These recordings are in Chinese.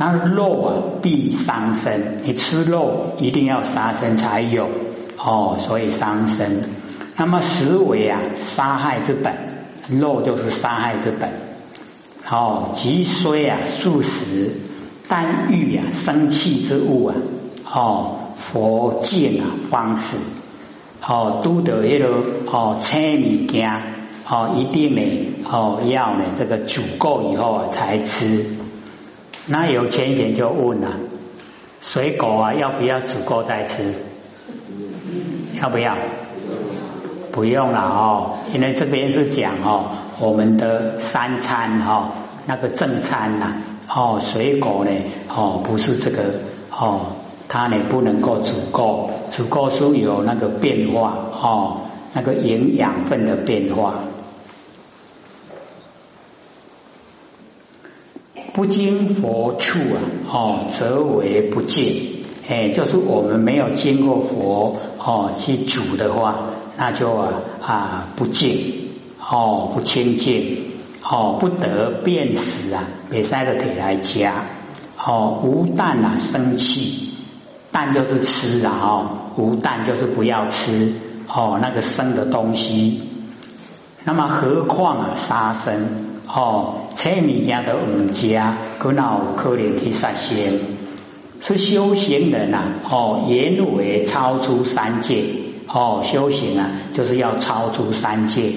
那肉啊必伤身，你吃肉一定要杀生才有哦，所以伤身。那么食为啊杀害之本，肉就是杀害之本。哦，即虽啊素食，但欲啊生气之物啊，哦佛见啊方式，哦都得一个哦车米件，哦一定呢哦要呢这个煮够以后啊才吃。那有钱人就问了，水果啊要不要煮够再吃？要不要？不用了哦，因为这边是讲哦，我们的三餐哈，那个正餐呐，哦，水果呢，哦，不是这个哦，它呢不能够足够，足够是有那个变化哦，那个营养分的变化。不经佛处啊，哦，则为不见，哎，就是我们没有经过佛哦去煮的话。那就啊啊不净哦不清净哦不得辨识啊，别塞的腿来夹哦无蛋啊生气蛋就是吃啊哦无蛋就是不要吃哦那个生的东西，那么何况啊杀生哦切米家的五家可恼可怜去杀仙是修行人呐哦言为超出三界。哦，修行啊，就是要超出三界，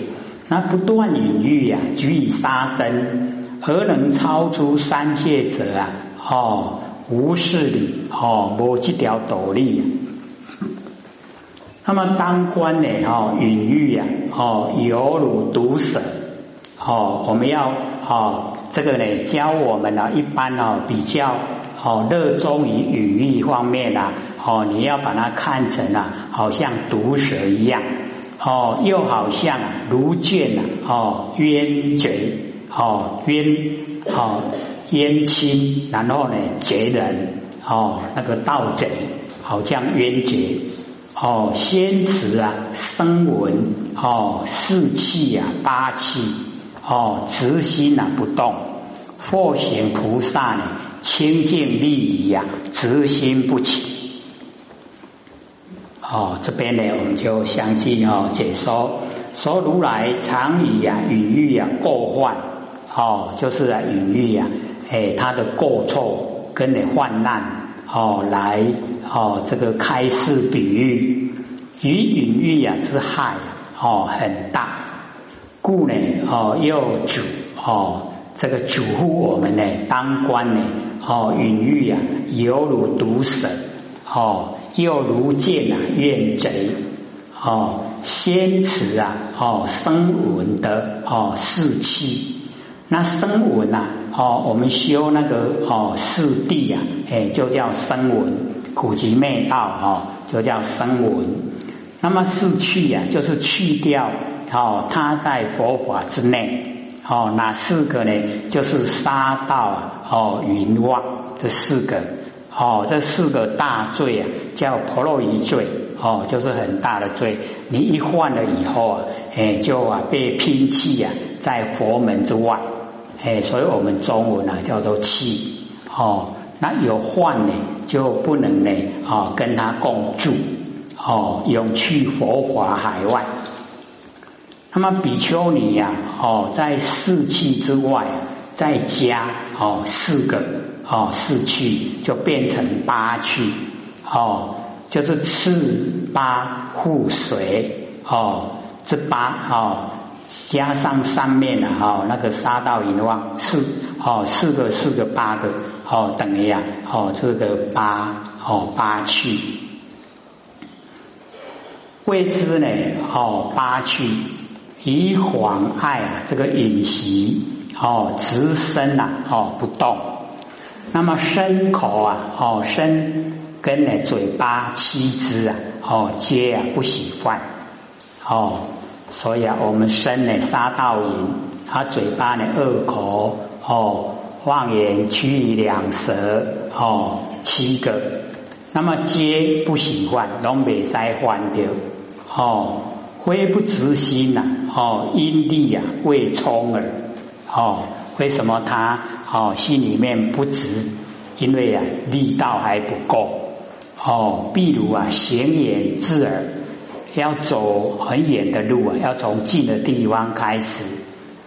那不断隐喻呀，举以杀生，何能超出三界者啊？哦，无事理，哦，无这条道理。那么当官呢？哦，隐喻呀，哦，犹如毒蛇。哦，我们要哦，这个呢，教我们呢，一般哦，比较哦，热衷于隐喻方面啊。哦，你要把它看成啊，好像毒蛇一样，哦，又好像如剑呐，哦，冤贼，哦，冤，哦，冤亲，然后呢，贼人，哦，那个盗贼，好像冤贼，哦，仙池啊，声闻，哦，士气啊，八气，哦，直心啊，不动，佛行菩萨呢，清净利益呀，直心不起。哦，这边呢，我们就详细哦解说。说如来常以啊隐喻啊过患，哦，就是啊隐喻啊，哎，他的过错跟你患难，哦，来哦这个开示比喻，与隐喻啊之害，哦很大，故呢，哦又主哦这个嘱咐我们呢当官呢，哦隐喻啊犹如毒蛇，哦。又如见啊怨贼哦，先持啊哦声闻的哦士气，那声闻呐哦，我们修那个哦四谛啊，哎就叫声闻，苦集灭道哦就叫声闻。那么四去呀，就是去掉哦，它在佛法之内哦，哪四个呢？就是杀道啊哦云妄这四个。哦，这四个大罪啊，叫婆罗夷罪，哦，就是很大的罪。你一犯了以后啊，哎，就啊被拼弃啊，在佛门之外，哎，所以我们中文啊叫做弃。哦，那有患呢，就不能呢，哦，跟他共住，哦，永去佛法海外。那么比丘尼呀，哦，在四气之外，再加哦四个。哦，四气就变成八气，哦，就是次八护水，哦，这八哦加上上面的哦那个杀道淫妄四哦四个四个八个哦等于啊哦这个八哦八去，谓之呢哦八去以妨碍这个饮食哦直身呐哦不动。那么身口啊，哦身跟呢嘴巴七支啊，哦皆啊不喜欢，哦。所以啊我们身呢杀道淫，他嘴巴呢恶口，哦妄言曲语两舌，哦七个，那么皆不喜欢，拢未使换掉，哦非不执心呐，哦因地啊未充耳，哦为什么他？哦，心里面不执因为啊力道还不够哦。譬如啊行远自耳，要走很远的路啊，要从近的地方开始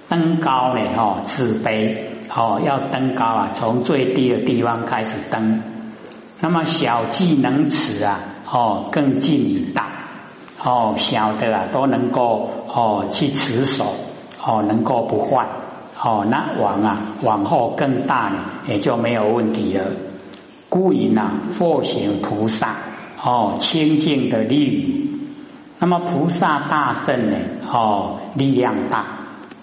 登高呢哦，自卑哦，要登高啊，从最低的地方开始登。那么小技能持啊哦，更近以大哦，小的啊都能够哦去持守哦，能够不坏哦，那往啊往后更大呢，也就没有问题了。故因啊，佛行菩萨哦，清净的力。那么菩萨大圣呢？哦，力量大。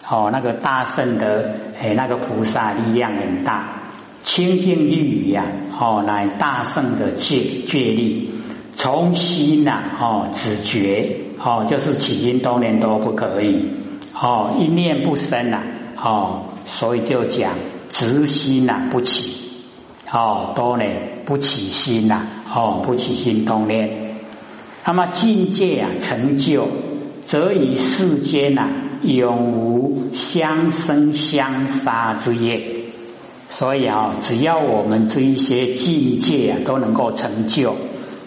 哦，那个大圣的哎，那个菩萨力量很大，清净律语呀，哦，乃大圣的戒戒力，从心呐，哦，止觉，哦，就是起心动念都不可以，哦，一念不生呐，哦，所以就讲直心呐不起，哦，多呢不起心呐，哦，不起心动念。那么境界啊，成就则与世间呐，永无相生相杀之业。所以啊，只要我们这一些境界啊都能够成就，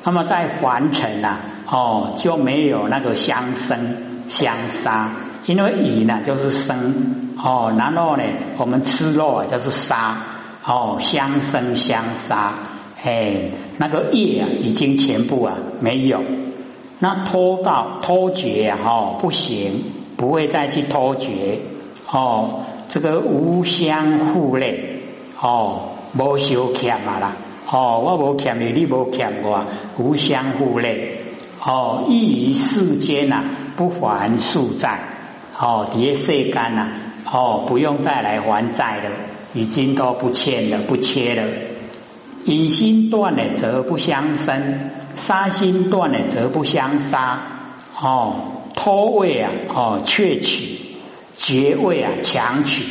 那么在凡尘呐，哦就没有那个相生相杀。因为以呢就是生哦，然后呢我们吃肉啊就是杀哦，相生相杀，哎，那个业啊已经全部啊没有。那脱到脱绝哈不行，不会再去脱绝哦。这个无相互累哦，无相欠嘛啦哦，我无欠你，你无欠我，无相互累哦。异于世间呐，不还宿债哦，叠世干呐哦，不用再来还债了，已经都不欠了，不缺了。以心断了，则不相生；杀心断了，则不相杀。哦，脱位啊，哦，窃取；绝位啊，强取。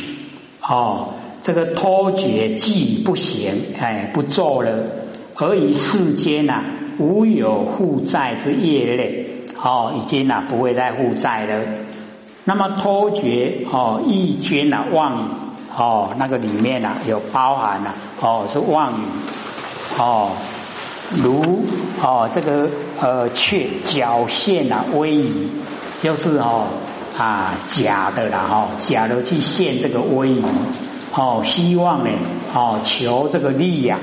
哦，这个脱绝既不行，哎，不做了。而以世间呐，无有负债之业类。哦，已经呐，不会再负债了。那么脱绝哦，意捐啊，妄语哦，那个里面呐，有包含了哦，是妄语。哦，如哦，这个呃，却侥现啊，威仪，就是哦啊假的啦，哈，假的去现这个威仪，哦，希望呢，哦，求这个力量，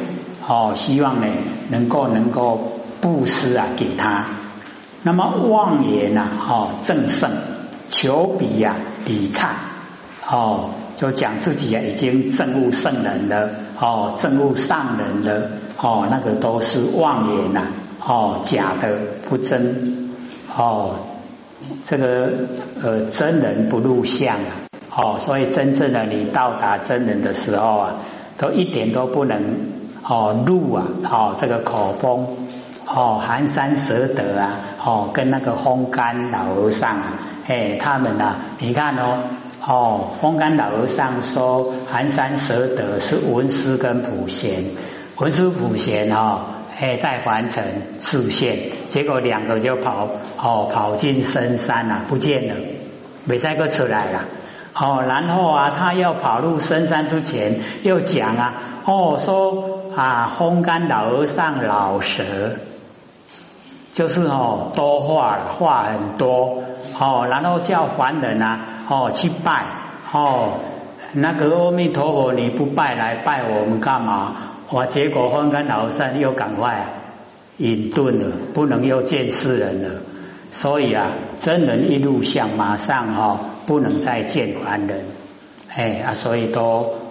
哦，希望呢，能够能够布施啊给他。那么妄言呐，哦，正胜，求比呀比差，哦，就讲自己啊已经证悟圣人了，哦，证悟上人了。哦，那个都是妄言呐，哦，假的不真，哦，这个呃真人不入相啊，哦，所以真正的你到达真人的时候啊，都一点都不能哦入啊，哦这个口风，哦寒山舌德啊，哦跟那个风干老和尚啊，哎他们呐，你看哦，哦风干老和尚说寒山蛇德是文殊跟普贤。文殊普贤哈，哎，在凡尘示现，结果两个就跑哦，跑进深山了，不见了，没再个出来了。哦，然后啊，他要跑入深山之前，又讲啊，哦，说啊，风干老和尚老蛇，就是哦，多话话很多，哦，然后叫凡人啊，哦，去拜，哦，那个阿弥陀佛，你不拜来拜我们干嘛？哇！结果风干老善又赶快隐遁了，不能又见世人了。所以啊，真人一路相，马上哈不能再见凡人。哎啊，所以都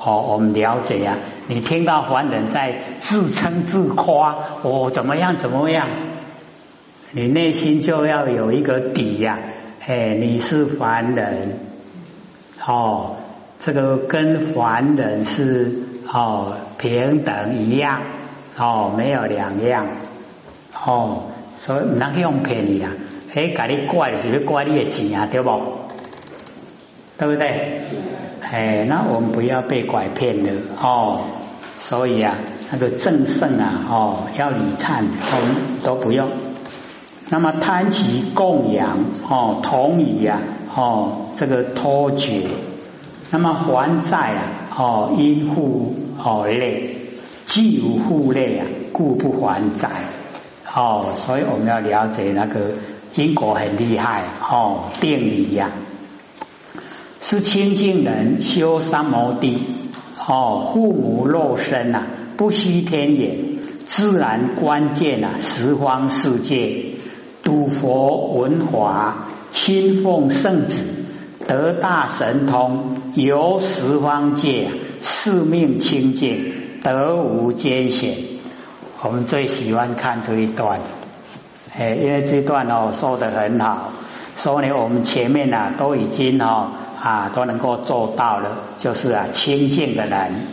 哦，我们了解呀。你听到凡人在自称自夸，我怎么样怎么样，你内心就要有一个底呀。哎，你是凡人，哦，这个跟凡人是。哦，平等一样，哦，没有两样，哦，所以唔能用骗你啦，哎，给你怪就是怪你的钱啊，对不？对不对？哎，那我们不要被拐骗了哦。所以啊，那个正圣啊，哦，要礼忏，我们都不用。那么贪其供养，哦，同意呀，哦，这个脱绝，那么还债啊。哦，因护哦累，既无负累啊，故不还债。哦，所以我们要了解那个因果很厉害哦，定理呀，是清净人修三摩地哦，父母肉身呐，不需天眼，自然关键呐，十方世界睹佛闻法，亲奉圣旨，得大神通，游十方界，四命清净，得无艰险。我们最喜欢看这一段，哎，因为这段哦说的很好，说呢我们前面呢都已经哦啊都能够做到了，就是啊清净的人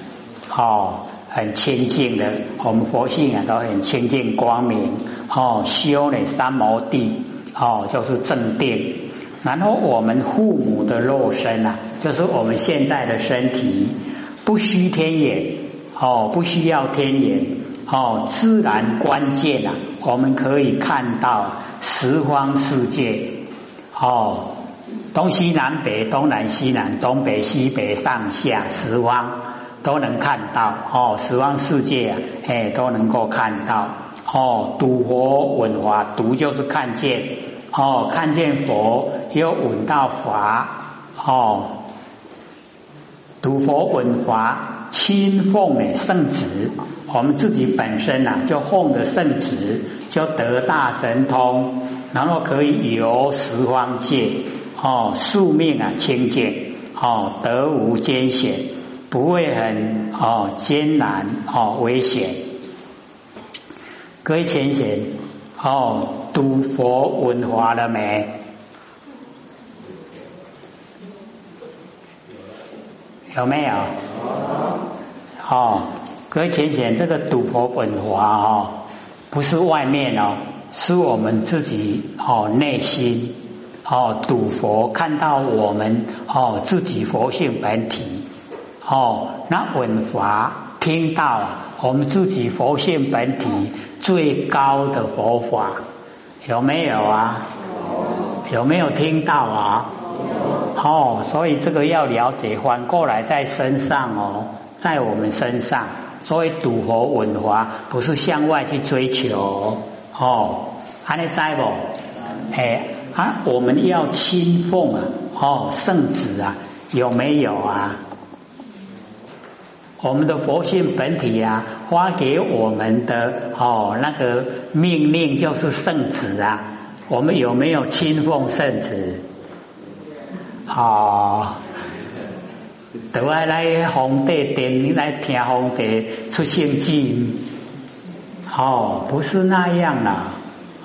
哦很清净的，我们佛性啊都很清净光明。哦修呢三摩地哦就是正定，然后我们父母的肉身啊，就是我们现在的身体不需天眼哦不需要天眼。哦，自然关键啊，我们可以看到十方世界，哦，东西南北、东南西南、东北西北、上下十方。都能看到，哦，十方世界啊，哎，都能够看到，哦，睹佛闻法，读就是看见，哦，看见佛又闻到法，哦，读佛闻法，亲奉的圣旨。我们自己本身呐，就奉着圣旨，就得大神通，然后可以游十方界，哦，宿命啊清净，哦，得无艰险，不会很哦艰难哦危险。各位浅显哦，读佛文化了没？有没有？哦。各位浅显，这个赌佛文华哈，不是外面哦，是我们自己哦内心哦赌佛看到我们哦自己佛性本体哦，那文华听到我们自己佛性本体最高的佛法有没有啊？有没有听到啊？哦，所以这个要了解，反过来在身上哦，在我们身上。所以赌佛文化不是向外去追求哦，还能在不？哎啊，我们要亲奉啊，哦，圣旨啊，有没有啊？我们的佛性本体啊，发给我们的哦那个命令就是圣旨啊，我们有没有亲奉圣旨？好。都爱来皇帝殿来听皇帝出圣旨，哦，不是那样啦，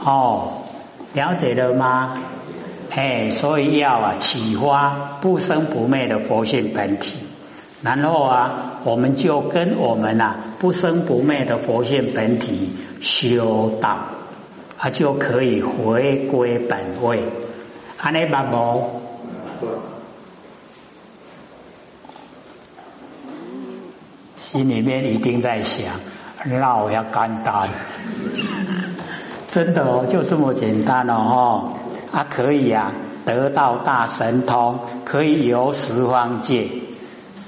哦，了解了吗？哎，所以要啊启发不生不灭的佛性本体，然后啊，我们就跟我们啊不生不灭的佛性本体修道，啊就可以回归本位，安尼吧无？心里面一定在想，那我要干单，真的哦，就这么简单哦，啊可以啊，得到大神通，可以游十方界，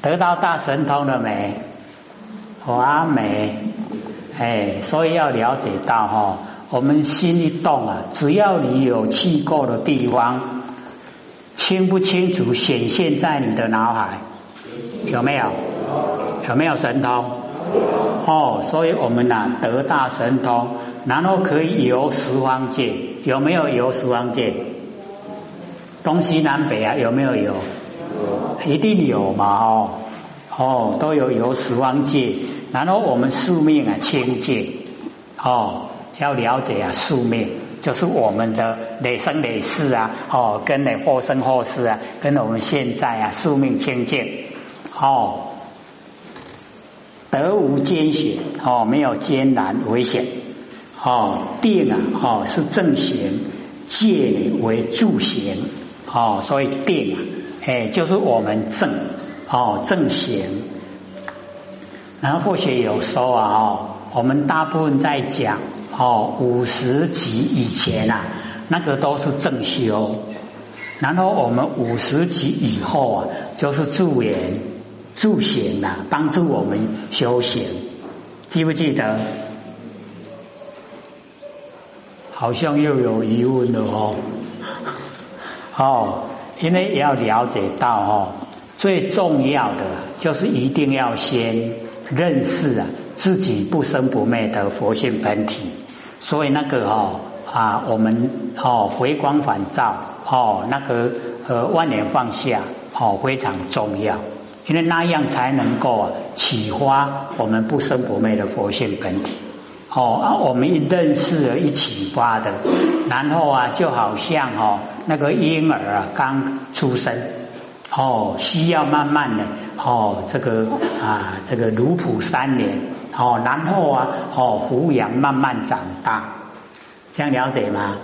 得到大神通了没？完美，哎，所以要了解到哈，我们心一动啊，只要你有去过的地方，清不清楚显现在你的脑海，有没有？有没有神通？哦，所以我们呐得大神通，然后可以游十方界。有没有游十方界？东西南北啊，有没有游？一定有嘛哦哦，都有有十方界。然后我们宿命啊清净哦，要了解啊宿命就是我们的累生累世啊哦，跟那后生后世啊，跟我们现在啊宿命清净哦。得无艰险哦，没有艰难危险哦。定啊哦是正行，戒为助行哦，所以定啊哎就是我们正哦正行。然后或许有说啊哦，我们大部分在讲哦五十级以前啊，那个都是正修。然后我们五十级以后啊，就是助缘。助贤呐，帮助我们修行，记不记得？好像又有疑问了哦。哦，因为要了解到哦，最重要的就是一定要先认识啊自己不生不灭的佛性本体。所以那个哦啊，我们哦回光返照哦，那个呃万年放下哦非常重要。因为那样才能够启发我们不生不灭的佛性本体。哦啊，我们一认识了，一起发的，然后啊，就好像哦那个婴儿啊刚出生，哦需要慢慢的哦这个啊这个如哺三年，哦然后啊哦抚养慢慢长大，这样了解吗？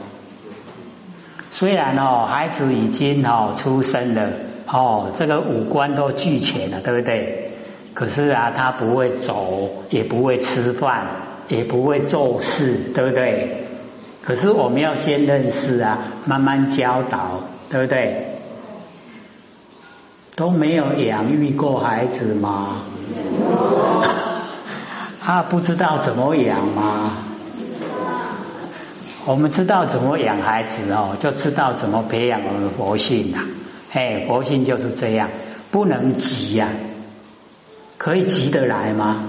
虽然哦孩子已经哦出生了。哦，这个五官都俱全了，对不对？可是啊，他不会走，也不会吃饭，也不会做事，对不对？可是我们要先认识啊，慢慢教导，对不对？都没有养育过孩子吗？他 不知道怎么养吗？我们知道怎么养孩子哦，就知道怎么培养我们佛性啊。嘿，佛性就是这样，不能急呀，可以急得来吗？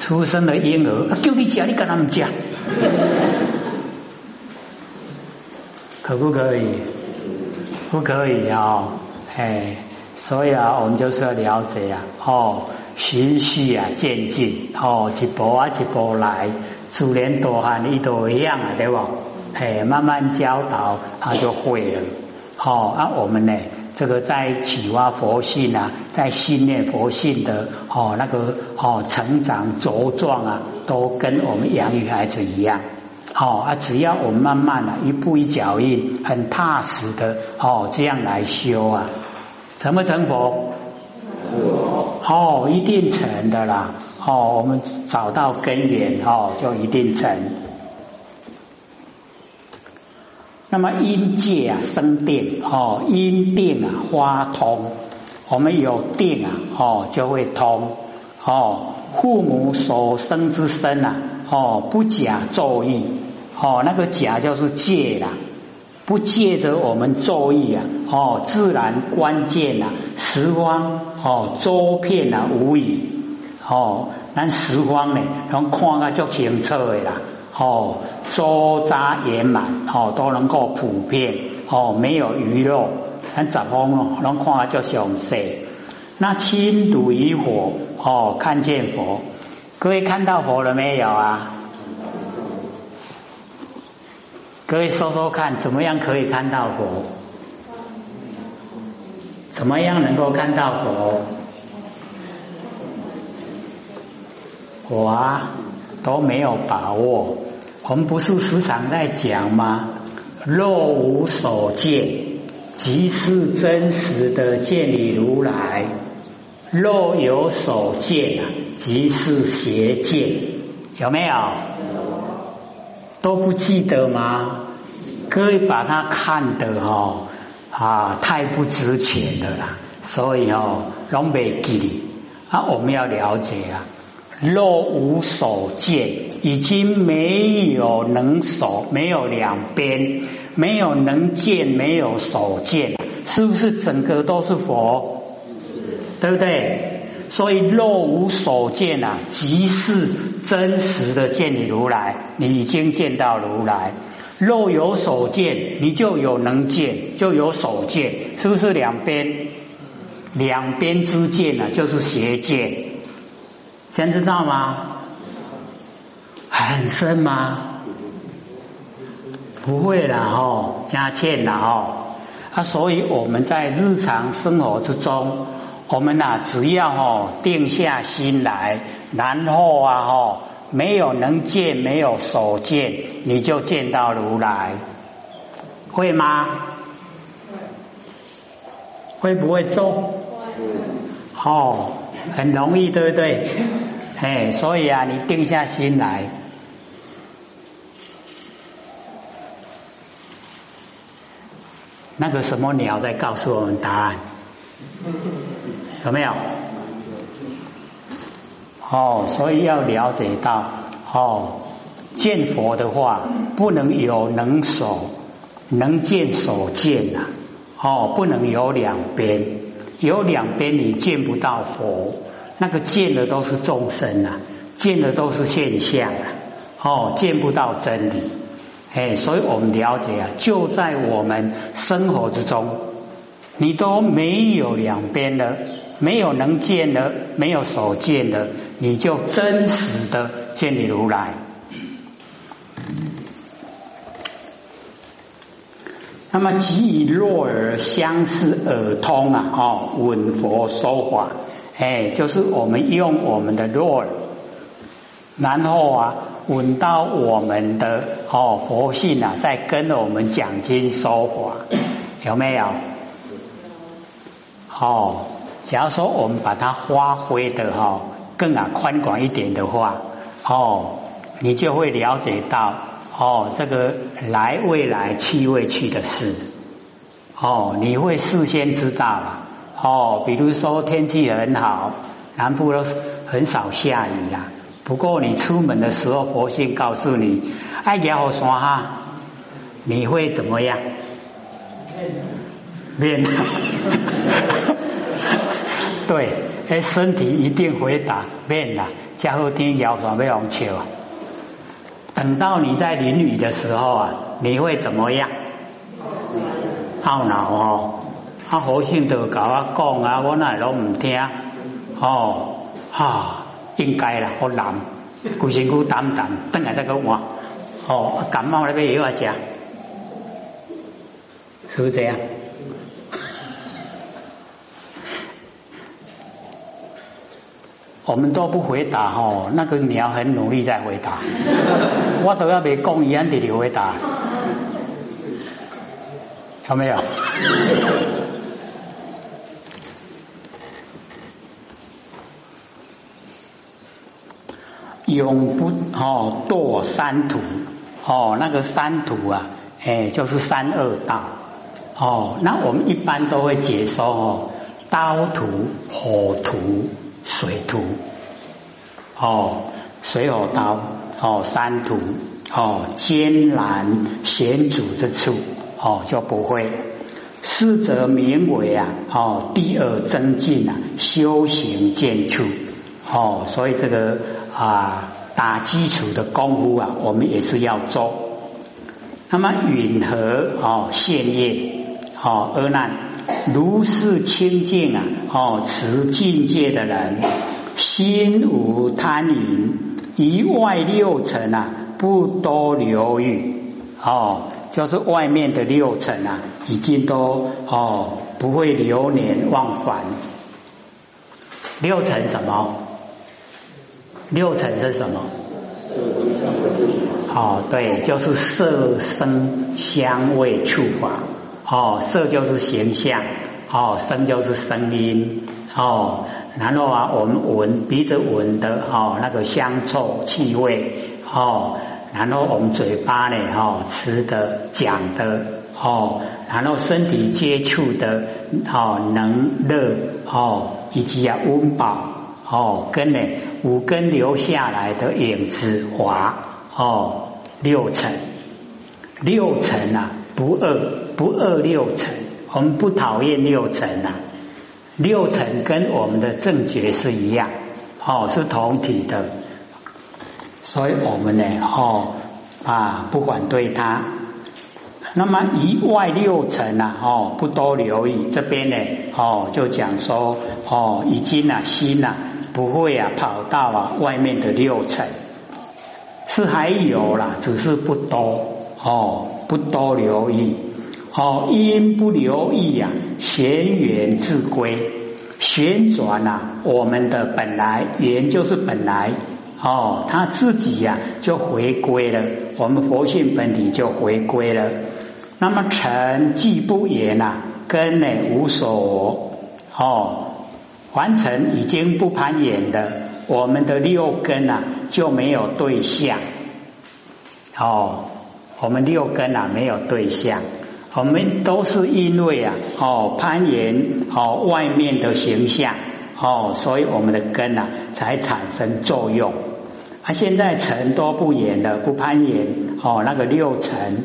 出生的婴儿，啊叫你讲，你跟他们讲，可不可以？不可以啊！嘿，所以啊，我们就是要了解啊，哦，循序啊渐进，哦，一步啊一步来，自然大汉你都一样啊，对不？嘿，慢慢教导，他就会了。好啊，我们呢，这个在启发佛性啊，在训练佛性的哦那个哦成长茁壮啊，都跟我们养育孩子一样。好啊，只要我们慢慢的一步一脚印，很踏实的哦这样来修啊，成不成佛？哦，一定成的啦。哦，我们找到根源哦，就一定成。那么因界啊生定哦，因定啊发通，我们有定啊哦就会通哦。父母所生之身啊哦不假作意哦，那个假就是借啦，不借着我们作意啊哦，自然关键啊十方哦周遍啊无语哦，咱十方呢，能看个足清楚的啦。哦，周匝圆满，哦都能够普遍，哦没有遗漏，很十方哦，能看就详细。那亲睹于火，哦看见佛，各位看到佛了没有啊？各位说说看，怎么样可以看到佛？怎么样能够看到佛？我啊都没有把握。我们不是时常在讲吗？若无所见，即是真实的见你如来；若有所见啊，即是邪见。有没有？都不记得吗？可以把它看得哦啊，太不值钱的啦，所以哦，拢未记啊。我们要了解啊。若无所见，已经没有能所，没有两边，没有能见，没有所见，是不是整个都是佛？对不对？所以若无所见啊，即是真实的见你如来，你已经见到如来。若有所见，你就有能见，就有所见，是不是两边？两边之见啊，就是邪见。先知道吗？很深吗？不会了哦，加欠了哦。啊，所以我们在日常生活之中，我们呐只要哦定下心来，然后啊哦没有能见，没有所见，你就见到如来，会吗？会不会做？哦。很容易，对不对？哎，所以啊，你定下心来。那个什么鸟在告诉我们答案？有没有？哦，所以要了解到哦，见佛的话不能有能守，能见所见呐，哦，不能有两边，有两边你见不到佛，那个见的都是众生啊，见的都是现象啊，哦，见不到真理，哎，所以我们了解啊，就在我们生活之中，你都没有两边的。没有能见的，没有所见的，你就真实的见你如来。那么，即以若耳相视耳通啊，哦，闻佛说法，哎，就是我们用我们的若耳，然后啊，闻到我们的哦佛性啊，在跟着我们讲经说法，有没有？哦。假如说我们把它发挥的哈更啊宽广一点的话，哦，你就会了解到哦这个来未来去未去的事，哦，你会事先知道哦，比如说天气很好，南部都很少下雨啦。不过你出门的时候，佛性告诉你，哎，摇山哈，你会怎么样？变。对，哎，身体一定回答变了，加后天摇什么用球？等到你在淋雨的时候啊，你会怎么样？懊恼哦，啊，佛性都甲我讲啊，我那都唔听哦，哈，应该啦，好难，古身躯淡淡，等下再讲我，哦，感冒那边也要讲，是不是这样？我们都不回答哦，那个鸟很努力在回答，我都要被讲一样的回答，有没有？永不哦堕三途哦，那个三途啊，哎，就是三恶道哦。那我们一般都会解说哦，刀途、火途。水土哦，水火刀哦，山土哦，艰难险阻之处哦，就不会。师则名为啊哦，第二增进啊，修行见处哦，所以这个啊打基础的功夫啊，我们也是要做。那么允和哦，现业哦，阿难。如是清净啊，哦，持境界的人，心无贪淫，一外六尘啊，不多留欲，哦，就是外面的六尘啊，已经都哦，不会流连忘返。六尘什么？六尘是什么？哦，对，就是色、声、香味、触、法。哦，色就是形象，哦，声就是声音，哦，然后啊，我们闻鼻子闻的哦，那个香臭气味，哦，然后我们嘴巴呢，哦，吃的讲的，哦，然后身体接触的，哦，能热，哦，以及啊温饱，哦，跟呢五根留下来的影子华，哦，六尘，六尘啊。不恶不恶六尘，我们不讨厌六尘呐。六尘跟我们的正觉是一样，哦，是同体的。所以我们呢，哦啊，不反对它。那么一外六尘呐，哦，不多留意。这边呢，哦，就讲说，哦，已经啊，心呐，不会啊，跑到啊外面的六尘，是还有啦，只是不多。哦，不多留意，哦，因不留意呀，旋缘自归，旋转呐，我们的本来缘就是本来，哦，他自己呀就回归了，我们佛性本体就回归了。那么成既不言呐，根呢无所，哦，完成已经不攀岩的，我们的六根呐就没有对象，哦。我们六根啊没有对象，我们都是因为啊哦攀岩哦外面的形象哦，所以我们的根啊才产生作用。啊，现在尘都不演了，不攀岩哦，那个六尘，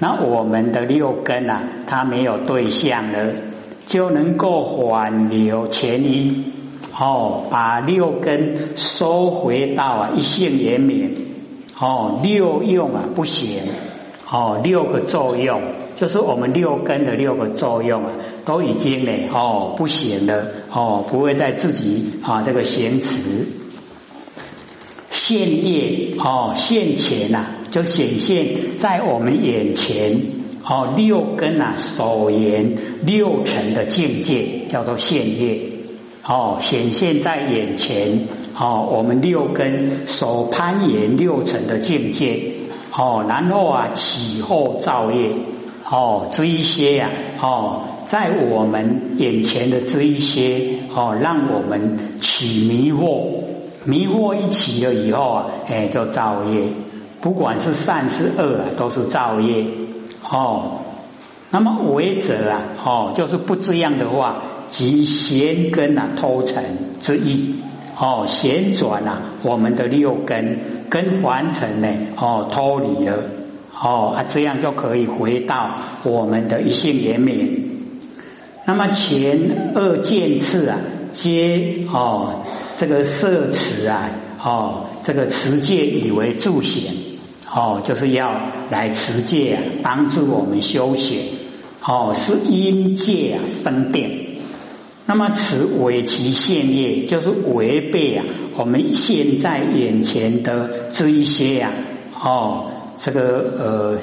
那我们的六根啊，它没有对象了，就能够缓流前因，哦，把六根收回到啊一性圆明，哦，六用啊不行，哦，六个作用。就是我们六根的六个作用啊，都已经呢哦不行了哦，不会再自己啊这个行持现业哦现前呐，就显现在我们眼前哦六根啊所言六尘的境界叫做现业哦显现在眼前哦我们六根所攀岩六尘的境界哦然后啊起后造业。哦，这一些呀，哦，在我们眼前的这一些，哦，让我们起迷惑，迷惑一起了以后啊，哎，就造业，不管是善是恶啊，都是造业。哦，那么为者啊，哦，就是不这样的话，即弦根啊偷成之意。哦，旋转啊，我们的六根跟凡尘呢，哦，脱离了。哦啊，这样就可以回到我们的一性圆明。那么前二剑次啊，皆哦这个设持啊，哦这个持戒以为助显，哦就是要来持戒啊，帮助我们修行。哦是因戒啊生定。那么此违其现业，就是违背啊我们现在眼前的这一些呀，哦。这个呃，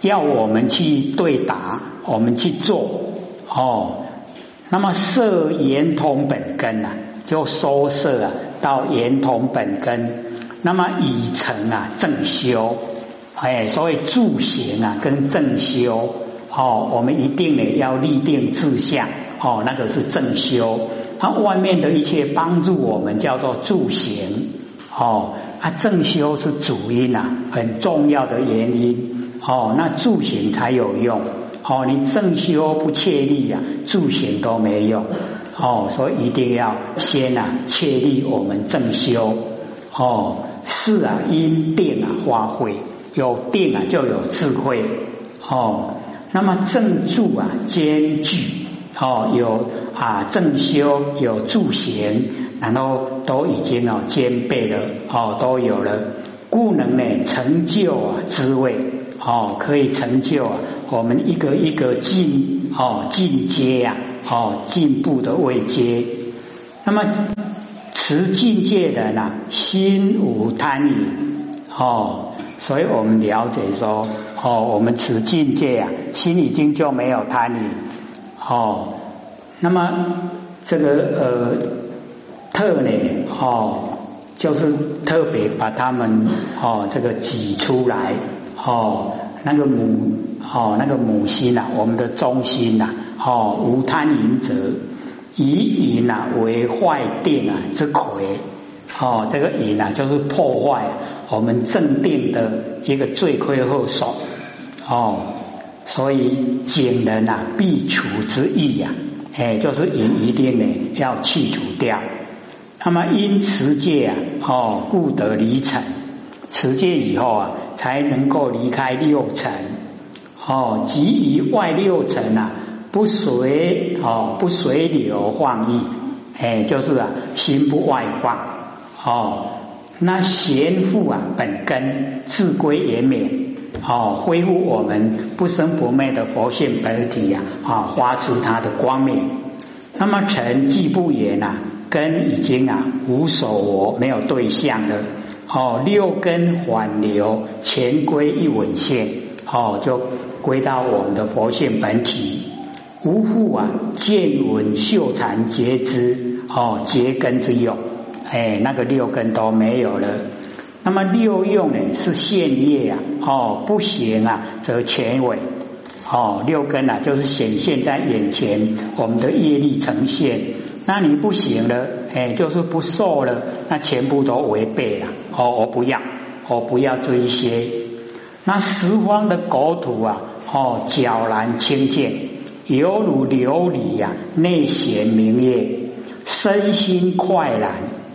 要我们去对答，我们去做哦。那么摄圆通本根呐，就收摄啊到圆通本根。那么以成啊正修，哎，所以助行啊跟正修哦，我们一定呢要立定志向哦，那个是正修。它外面的一切帮助我们叫做助行哦。啊，正修是主因呐，很重要的原因哦。那助行才有用哦。你正修不切力呀，助行都没用哦。所以一定要先啊确立我们正修哦。是啊，因定啊发挥，有定啊就有智慧哦。那么正助啊兼具哦，有啊正修有助行。然后都已经哦兼备了哦都有了，故能呢成就啊滋味哦可以成就啊我们一个一个进哦进阶呀哦进步的位阶。那么持境界的呢心无贪欲哦，所以我们了解说哦我们持境界啊心已经就没有贪欲哦。那么这个呃。特呢，哦，就是特别把他们哦这个挤出来，哦那个母哦那个母心呐，我们的中心呐，哦无贪淫者，以淫呐为坏定啊之魁，哦这个淫呐就是破坏我们正定的一个罪魁祸首，哦所以警人呐必除之意呀，哎就是淫一定呢要去除掉。那么因持戒啊，哦，故得离尘。持戒以后啊，才能够离开六尘。哦，即于外六尘啊，不随哦，不随流放逸。哎，就是啊，心不外放。哦，那贤复啊，本根自归圆满。哦，恢复我们不生不灭的佛性本体呀，啊，发出它的光明。那么尘既不言呐。根已经啊无所我，没有对象了。哦，六根缓流，前归一稳线，哦，就归到我们的佛性本体。无复啊见闻嗅禅觉知，哦，结根之用，哎，那个六根都没有了。那么六用呢是现业啊，哦，不行啊则前尾。哦，六根啊就是显现在眼前，我们的业力呈现。那你不行了，哎，就是不受了，那全部都违背了。哦，我不要，我不要这一些。那十方的国土啊，哦，皎然清净，犹如琉璃呀，内显明月。身心快然，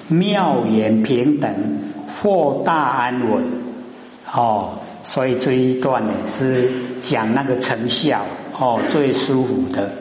妙言平等，获大安稳。哦，所以这一段呢是讲那个成效哦，最舒服的